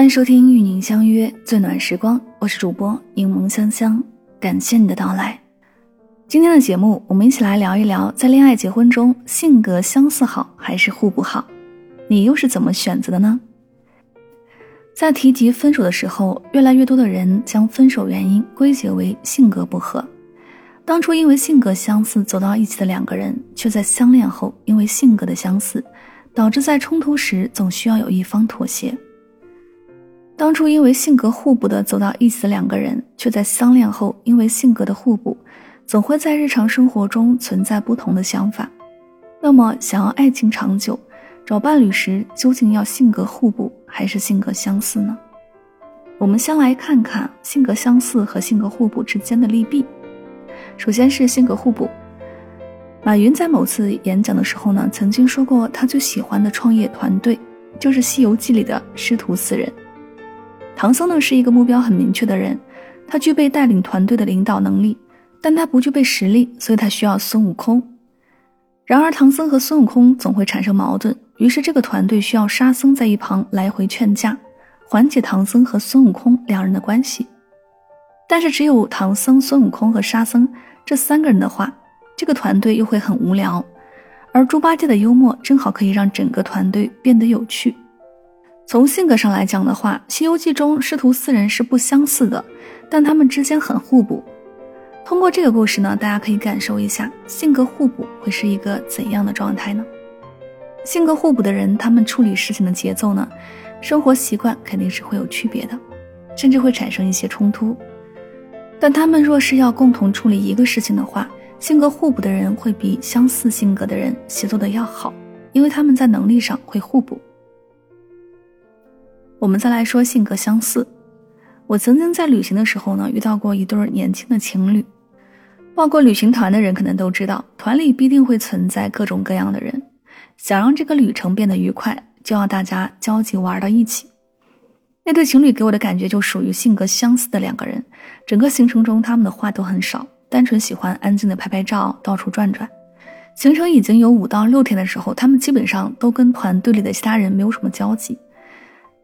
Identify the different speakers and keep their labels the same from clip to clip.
Speaker 1: 欢迎收听《与您相约最暖时光》，我是主播柠檬香香，感谢你的到来。今天的节目，我们一起来聊一聊，在恋爱结婚中，性格相似好还是互补好？你又是怎么选择的呢？在提及分手的时候，越来越多的人将分手原因归结为性格不合。当初因为性格相似走到一起的两个人，却在相恋后因为性格的相似，导致在冲突时总需要有一方妥协。当初因为性格互补的走到一起的两个人，却在相恋后因为性格的互补，总会在日常生活中存在不同的想法。那么，想要爱情长久，找伴侣时究竟要性格互补还是性格相似呢？我们先来看看性格相似和性格互补之间的利弊。首先是性格互补。马云在某次演讲的时候呢，曾经说过他最喜欢的创业团队就是《西游记》里的师徒四人。唐僧呢是一个目标很明确的人，他具备带领团队的领导能力，但他不具备实力，所以他需要孙悟空。然而唐僧和孙悟空总会产生矛盾，于是这个团队需要沙僧在一旁来回劝架，缓解唐僧和孙悟空两人的关系。但是只有唐僧、孙悟空和沙僧这三个人的话，这个团队又会很无聊，而猪八戒的幽默正好可以让整个团队变得有趣。从性格上来讲的话，《西游记》中师徒四人是不相似的，但他们之间很互补。通过这个故事呢，大家可以感受一下性格互补会是一个怎样的状态呢？性格互补的人，他们处理事情的节奏呢，生活习惯肯定是会有区别的，甚至会产生一些冲突。但他们若是要共同处理一个事情的话，性格互补的人会比相似性格的人协作的要好，因为他们在能力上会互补。我们再来说性格相似。我曾经在旅行的时候呢，遇到过一对年轻的情侣。报过旅行团的人可能都知道，团里必定会存在各种各样的人。想让这个旅程变得愉快，就要大家交集玩到一起。那对情侣给我的感觉就属于性格相似的两个人。整个行程中，他们的话都很少，单纯喜欢安静的拍拍照，到处转转。行程已经有五到六天的时候，他们基本上都跟团队里的其他人没有什么交集。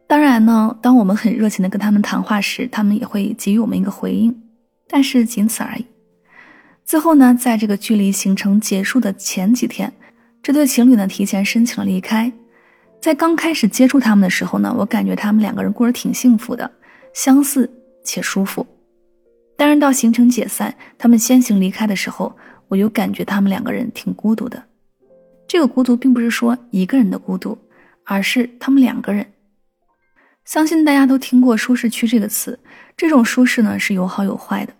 Speaker 1: 当然呢，当我们很热情的跟他们谈话时，他们也会给予我们一个回应，但是仅此而已。最后呢，在这个距离行程结束的前几天，这对情侣呢提前申请了离开。在刚开始接触他们的时候呢，我感觉他们两个人过得挺幸福的，相似且舒服。但是到行程解散，他们先行离开的时候，我又感觉他们两个人挺孤独的。这个孤独并不是说一个人的孤独，而是他们两个人。相信大家都听过“舒适区”这个词，这种舒适呢是有好有坏的。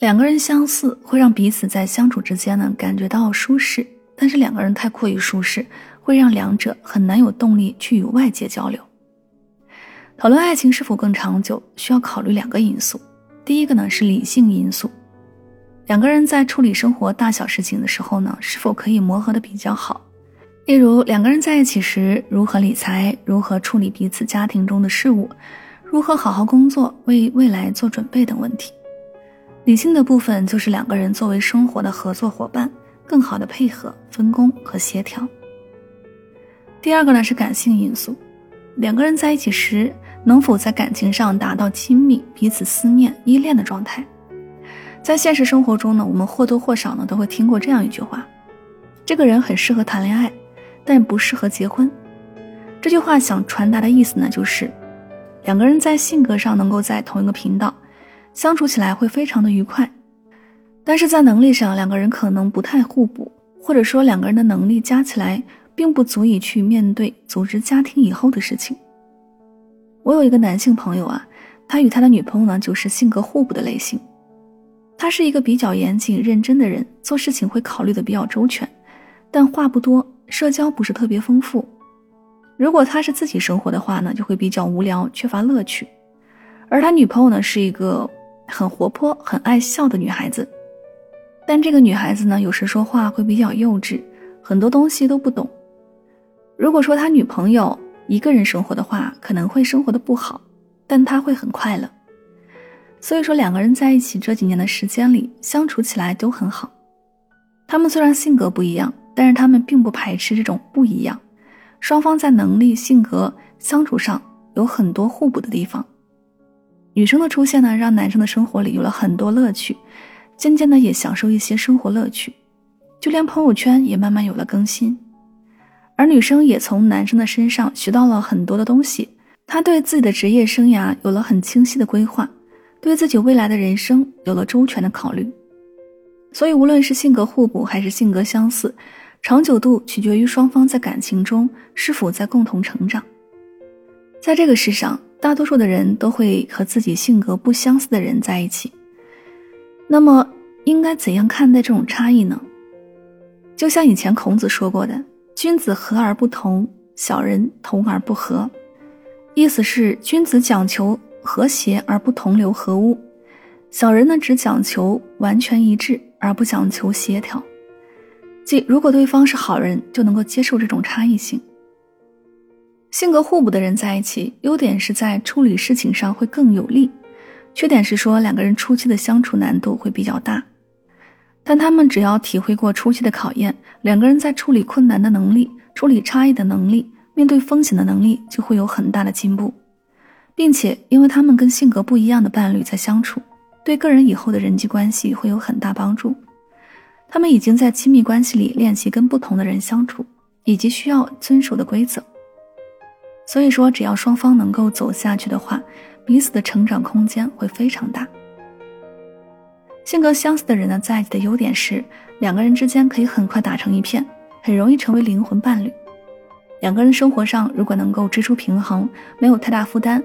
Speaker 1: 两个人相似会让彼此在相处之间呢感觉到舒适，但是两个人太过于舒适，会让两者很难有动力去与外界交流。讨论爱情是否更长久，需要考虑两个因素。第一个呢是理性因素，两个人在处理生活大小事情的时候呢，是否可以磨合的比较好。例如，两个人在一起时，如何理财，如何处理彼此家庭中的事务，如何好好工作，为未来做准备等问题。理性的部分就是两个人作为生活的合作伙伴，更好的配合、分工和协调。第二个呢是感性因素，两个人在一起时，能否在感情上达到亲密、彼此思念、依恋的状态？在现实生活中呢，我们或多或少呢都会听过这样一句话：这个人很适合谈恋爱。但不适合结婚。这句话想传达的意思呢，就是两个人在性格上能够在同一个频道，相处起来会非常的愉快。但是在能力上，两个人可能不太互补，或者说两个人的能力加起来并不足以去面对组织家庭以后的事情。我有一个男性朋友啊，他与他的女朋友呢就是性格互补的类型。他是一个比较严谨认真的人，做事情会考虑的比较周全，但话不多。社交不是特别丰富，如果他是自己生活的话呢，就会比较无聊，缺乏乐趣。而他女朋友呢，是一个很活泼、很爱笑的女孩子，但这个女孩子呢，有时说话会比较幼稚，很多东西都不懂。如果说他女朋友一个人生活的话，可能会生活的不好，但他会很快乐。所以说，两个人在一起这几年的时间里，相处起来都很好。他们虽然性格不一样。但是他们并不排斥这种不一样，双方在能力、性格、相处上有很多互补的地方。女生的出现呢，让男生的生活里有了很多乐趣，渐渐的也享受一些生活乐趣，就连朋友圈也慢慢有了更新。而女生也从男生的身上学到了很多的东西，她对自己的职业生涯有了很清晰的规划，对自己未来的人生有了周全的考虑。所以，无论是性格互补还是性格相似，长久度取决于双方在感情中是否在共同成长。在这个世上，大多数的人都会和自己性格不相似的人在一起。那么，应该怎样看待这种差异呢？就像以前孔子说过的：“君子和而不同，小人同而不和。”意思是，君子讲求和谐而不同流合污，小人呢只讲求完全一致而不讲求协调。即如果对方是好人，就能够接受这种差异性。性格互补的人在一起，优点是在处理事情上会更有利，缺点是说两个人初期的相处难度会比较大。但他们只要体会过初期的考验，两个人在处理困难的能力、处理差异的能力、面对风险的能力就会有很大的进步，并且因为他们跟性格不一样的伴侣在相处，对个人以后的人际关系会有很大帮助。他们已经在亲密关系里练习跟不同的人相处，以及需要遵守的规则。所以说，只要双方能够走下去的话，彼此的成长空间会非常大。性格相似的人呢，在一起的优点是，两个人之间可以很快打成一片，很容易成为灵魂伴侣。两个人生活上如果能够支出平衡，没有太大负担，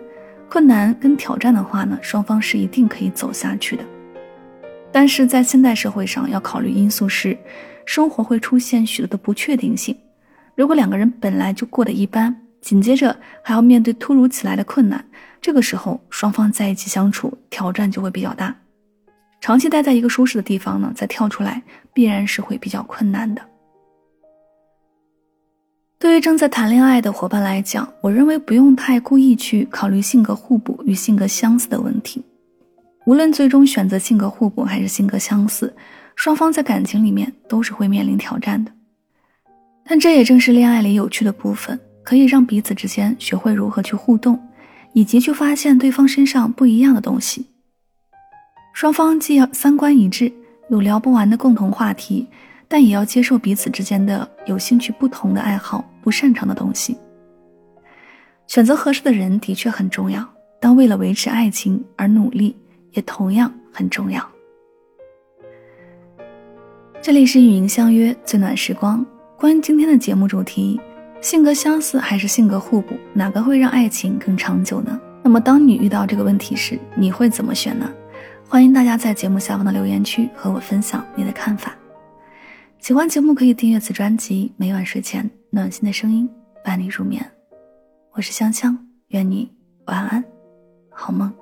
Speaker 1: 困难跟挑战的话呢，双方是一定可以走下去的。但是在现代社会上，要考虑因素是，生活会出现许多的不确定性。如果两个人本来就过得一般，紧接着还要面对突如其来的困难，这个时候双方在一起相处挑战就会比较大。长期待在一个舒适的地方呢，再跳出来必然是会比较困难的。对于正在谈恋爱的伙伴来讲，我认为不用太故意去考虑性格互补与性格相似的问题。无论最终选择性格互补还是性格相似，双方在感情里面都是会面临挑战的。但这也正是恋爱里有趣的部分。可以让彼此之间学会如何去互动，以及去发现对方身上不一样的东西。双方既要三观一致，有聊不完的共同话题，但也要接受彼此之间的有兴趣不同的爱好、不擅长的东西。选择合适的人的确很重要，但为了维持爱情而努力也同样很重要。这里是与您相约最暖时光，关于今天的节目主题。性格相似还是性格互补，哪个会让爱情更长久呢？那么，当你遇到这个问题时，你会怎么选呢？欢迎大家在节目下方的留言区和我分享你的看法。喜欢节目可以订阅此专辑，每晚睡前暖心的声音伴你入眠。我是香香，愿你晚安，好梦。